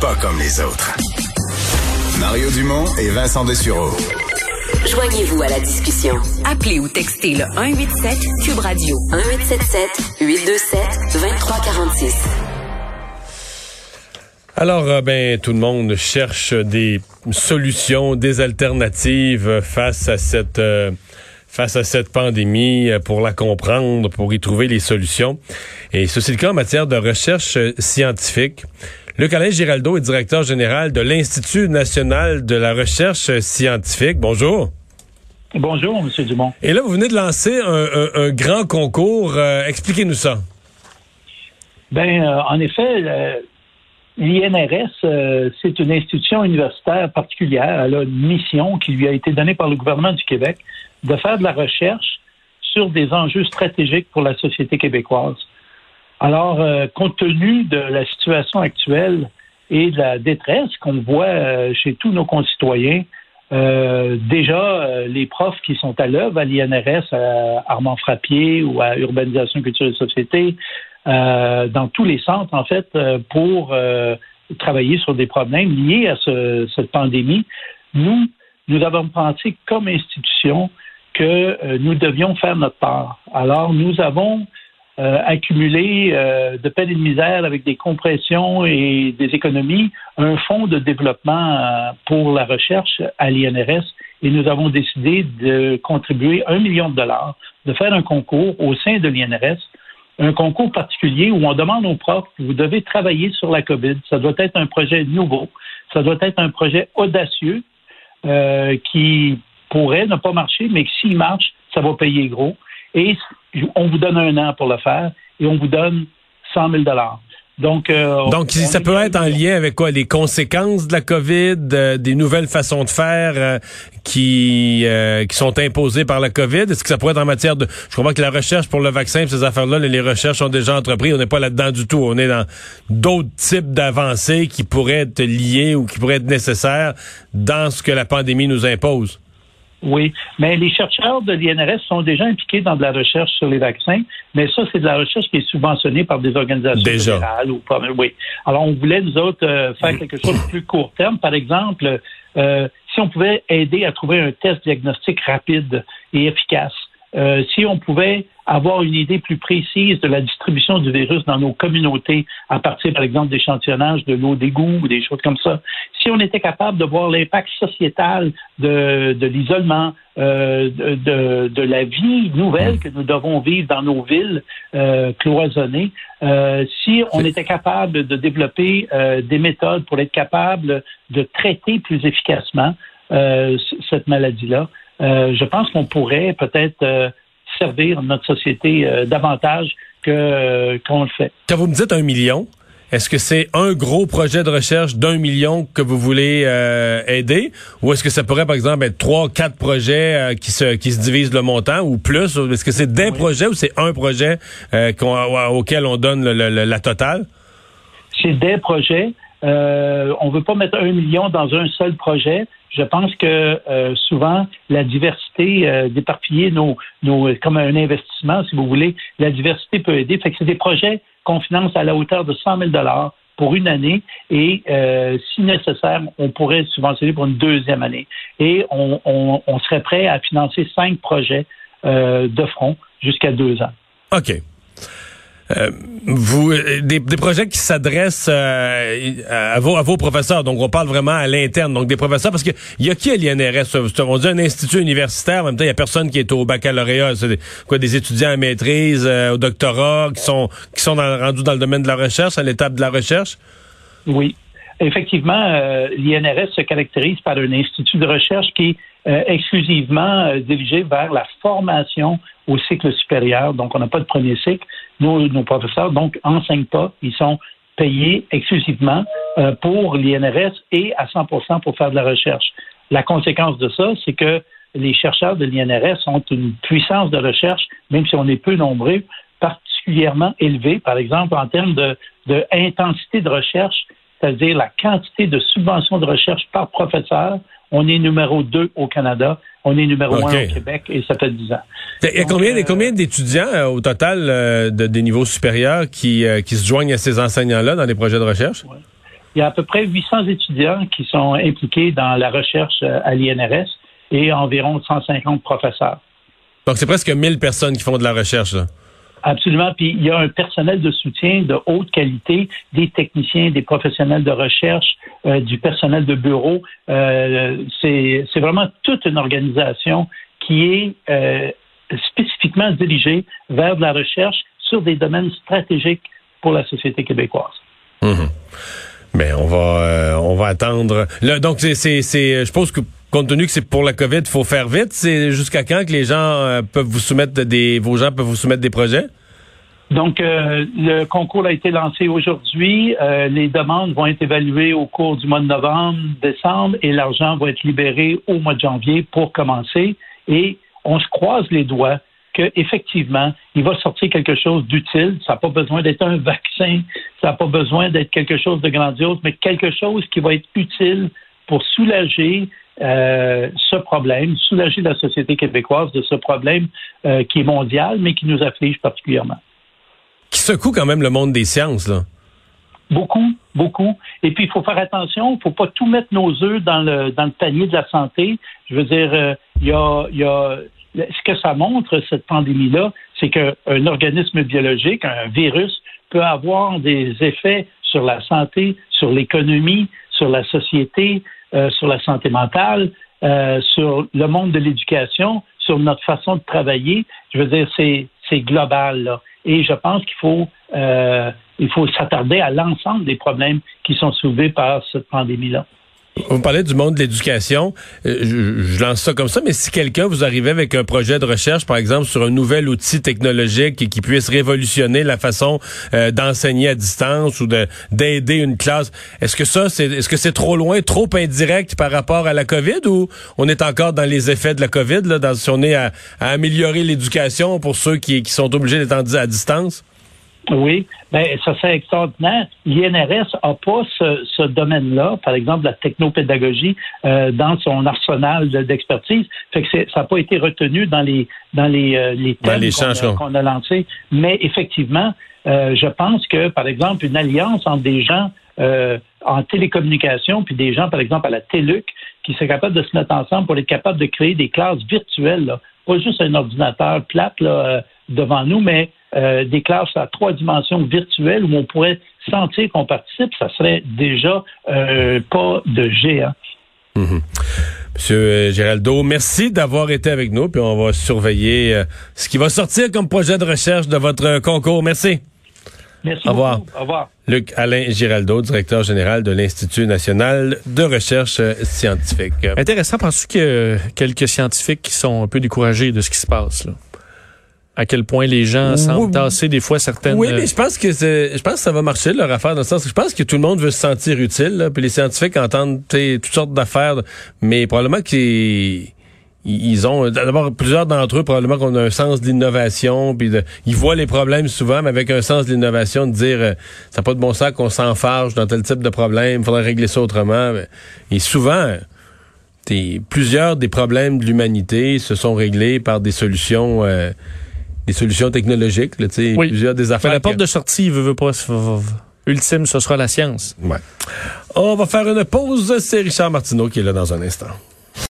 Pas comme les autres. Mario Dumont et Vincent Dessureau. Joignez-vous à la discussion. Appelez ou textez le 187 Cube Radio 1877 827 2346. Alors, euh, ben, tout le monde cherche des solutions, des alternatives face à cette euh, face à cette pandémie, euh, pour la comprendre, pour y trouver les solutions. Et ceci est le cas en matière de recherche scientifique. Le Collège Giraldo est directeur général de l'Institut national de la recherche scientifique. Bonjour. Bonjour, M. Dumont. Et là, vous venez de lancer un, grand concours. Expliquez-nous ça. Ben, en effet, L'INRS, euh, c'est une institution universitaire particulière. Elle a une mission qui lui a été donnée par le gouvernement du Québec de faire de la recherche sur des enjeux stratégiques pour la société québécoise. Alors, euh, compte tenu de la situation actuelle et de la détresse qu'on voit euh, chez tous nos concitoyens, déjà, les profs qui sont à l'œuvre à l'INRS, à Armand Frappier ou à Urbanisation, Culture et Société, euh, dans tous les centres, en fait, euh, pour euh, travailler sur des problèmes liés à ce, cette pandémie. Nous, nous avons pensé comme institution que nous devions faire notre part. Alors, nous avons accumulé de peine et de misère avec des compressions et des économies un fonds de développement pour la recherche à l'INRS et nous avons décidé de contribuer un million de dollars, de faire un concours au sein de l'INRS un concours particulier où on demande aux profs, vous devez travailler sur la COVID. Ça doit être un projet nouveau, ça doit être un projet audacieux euh, qui pourrait ne pas marcher, mais s'il marche, ça va payer gros. Et on vous donne un an pour le faire et on vous donne 100 000 donc, euh, Donc ça peut être en lien avec quoi? Les conséquences de la COVID, euh, des nouvelles façons de faire euh, qui, qui sont imposées par la COVID? Est-ce que ça pourrait être en matière de... Je comprends que la recherche pour le vaccin, ces affaires-là, les recherches sont déjà entreprises. On n'est pas là-dedans du tout. On est dans d'autres types d'avancées qui pourraient être liées ou qui pourraient être nécessaires dans ce que la pandémie nous impose. Oui, mais les chercheurs de l'INRS sont déjà impliqués dans de la recherche sur les vaccins, mais ça, c'est de la recherche qui est subventionnée par des organisations fédérales. Ou pas, oui. Alors, on voulait, nous autres, euh, faire quelque chose de plus court terme. Par exemple, euh, si on pouvait aider à trouver un test diagnostic rapide et efficace, euh, si on pouvait avoir une idée plus précise de la distribution du virus dans nos communautés à partir, par exemple, d'échantillonnage de l'eau d'égout ou des choses comme ça, si on était capable de voir l'impact sociétal de, de l'isolement, euh, de, de, la vie nouvelle que nous devons vivre dans nos villes euh, cloisonnées, euh, si on était capable de développer euh, des méthodes pour être capable de traiter plus efficacement euh, cette maladie-là, euh, je pense qu'on pourrait peut-être euh, servir notre société euh, davantage que qu'on le fait. Quand vous me dites un million, est-ce que c'est un gros projet de recherche d'un million que vous voulez aider, ou est-ce que ça pourrait par exemple être trois, quatre projets qui se qui se divisent le montant ou plus? Est-ce que c'est des projets ou c'est un projet auquel on donne la totale? C'est des projets. on veut pas mettre un million dans un seul projet je pense que euh, souvent la diversité euh, d'éparpiller nos, comme un investissement, si vous voulez, la diversité peut aider. Fait que c'est des projets qu'on finance à la hauteur de 100 000 dollars pour une année et euh, si nécessaire, on pourrait subventionner pour une deuxième année. Et on, on, on serait prêt à financer cinq projets de front jusqu'à deux ans. OK. Euh, vous euh, des, projets qui s'adressent euh, à, vos, à vos professeurs. Donc, on parle vraiment à l'interne. Donc, des professeurs, parce que il y a qui à l'INRS? On dit un institut universitaire, en même temps, il y a personne qui est au baccalauréat. C'est des, quoi, des étudiants à maîtrise, au doctorat, qui sont qui sont rendus dans le domaine de la recherche, à l'étape de la recherche? Oui. Effectivement, l'INRS se caractérise par un institut de recherche qui est exclusivement dirigé vers la formation au cycle supérieur. Donc, on n'a pas de premier cycle. Nos, nos professeurs, donc, enseignent pas. Ils sont payés exclusivement euh, pour l'INRS et à 100% pour faire de la recherche. La conséquence de ça, c'est que les chercheurs de l'INRS ont une puissance de recherche, même si on est peu nombreux, particulièrement élevée, par exemple en termes de, de de recherche, c'est-à-dire la quantité de subventions de recherche par professeur. On est numéro 2 au Canada. On est numéro 1 au Québec et ça fait 10 ans. Il y a combien, combien d'étudiants euh, au total euh, de, des niveaux supérieurs qui, euh, qui se joignent à ces enseignants-là dans les projets de recherche? Il y a à peu près 800 étudiants qui sont impliqués dans la recherche à l'INRS et environ 150 professeurs. Donc, c'est presque 1000 personnes qui font de la recherche. Là. Absolument. Puis il y a un personnel de soutien de haute qualité, des techniciens, des professionnels de recherche, euh, du personnel de bureau. Euh, c'est vraiment toute une organisation qui est euh, spécifiquement dirigée vers de la recherche sur des domaines stratégiques pour la société québécoise. Mmh. Mais on va on va attendre. donc c'est je pense que compte tenu que c'est pour la COVID, il faut faire vite. C'est jusqu'à quand que les gens euh, peuvent vous soumettre des, vos gens peuvent vous soumettre des projets? Donc, euh, le concours a été lancé aujourd'hui. Euh, les demandes vont être évaluées au cours du mois de novembre, décembre, et l'argent va être libéré au mois de janvier pour commencer. Et on se croise les doigts qu'effectivement, il va sortir quelque chose d'utile. Ça n'a pas besoin d'être un vaccin, ça n'a pas besoin d'être quelque chose de grandiose, mais quelque chose qui va être utile pour soulager euh, ce problème, soulager la société québécoise de ce problème euh, qui est mondial, mais qui nous afflige particulièrement. Qui secoue quand même le monde des sciences, là. Beaucoup, beaucoup. Et puis, il faut faire attention, il ne faut pas tout mettre nos œufs dans le, dans le panier de la santé. Je veux dire, euh, il y, a, y a ce que ça montre, cette pandémie-là, c'est qu'un organisme biologique, un virus, peut avoir des effets sur la santé, sur l'économie, sur la société, euh, sur la santé mentale, euh, sur le monde de l'éducation, sur notre façon de travailler. Je veux dire, c'est, global. Là. Et je pense qu'il faut, euh, faut s'attarder à l'ensemble des problèmes qui sont soulevés par cette pandémie-là. On parlait du monde de l'éducation. Euh, je, lance ça comme ça, mais si quelqu'un vous arrivait avec un projet de recherche, par exemple, sur un nouvel outil technologique qui, puisse révolutionner la façon euh, d'enseigner à distance ou d'aider une classe, est-ce que ça, c'est est-ce que c'est trop loin, trop indirect par rapport à la COVID ou on est encore dans les effets de la COVID, là, dans, si on est à, améliorer l'éducation pour ceux qui, qui sont obligés d'être à distance? Oui, ben ça c'est extraordinaire. L'INRS n'a pas ce, domaine-là, par exemple la technopédagogie, euh, dans son arsenal d'expertise. fait que ça n'a pas été retenu dans les dans les, euh, les thèmes qu'on a, lancés. Mais effectivement, euh, je pense que, par exemple, une alliance entre des gens en télécommunication puis des gens, par exemple, à la TELUC, qui seraient capables de se mettre ensemble pour être capables de créer des classes virtuelles, pas juste un ordinateur plate là, devant nous, mais euh, des classes à trois dimensions virtuelles où on pourrait sentir qu'on participe, ça serait déjà euh, pas de géant. Mhm. Monsieur euh, Géraldo, merci d'avoir été avec nous, puis on va surveiller ce qui va sortir comme projet de recherche de votre concours. Merci. Merci. Au revoir. Au revoir. Luc Alain Giraldo, directeur général de l'Institut national de recherche scientifique. Intéressant, penses-tu qu'il y a quelques scientifiques qui sont un peu découragés de ce qui se passe? Là? À quel point les gens semblent tasser des fois certaines. Oui, mais je pense que je pense que ça va marcher leur affaire dans le sens que je pense que tout le monde veut se sentir utile. Là, puis les scientifiques entendent toutes sortes d'affaires, mais probablement qu'ils ils ont d'abord plusieurs d'entre eux probablement qu'on a un sens de l'innovation puis ils voient les problèmes souvent mais avec un sens de l'innovation de dire euh, ça n'a pas de bon sens qu'on s'enfarge dans tel type de problème, il faudrait régler ça autrement et souvent plusieurs des problèmes de l'humanité se sont réglés par des solutions euh, des solutions technologiques, là, oui. plusieurs des affaires. la porte de sortie, veut, veut pas, ultime, ce sera la science. Ouais. On va faire une pause. C'est Richard Martineau qui est là dans un instant.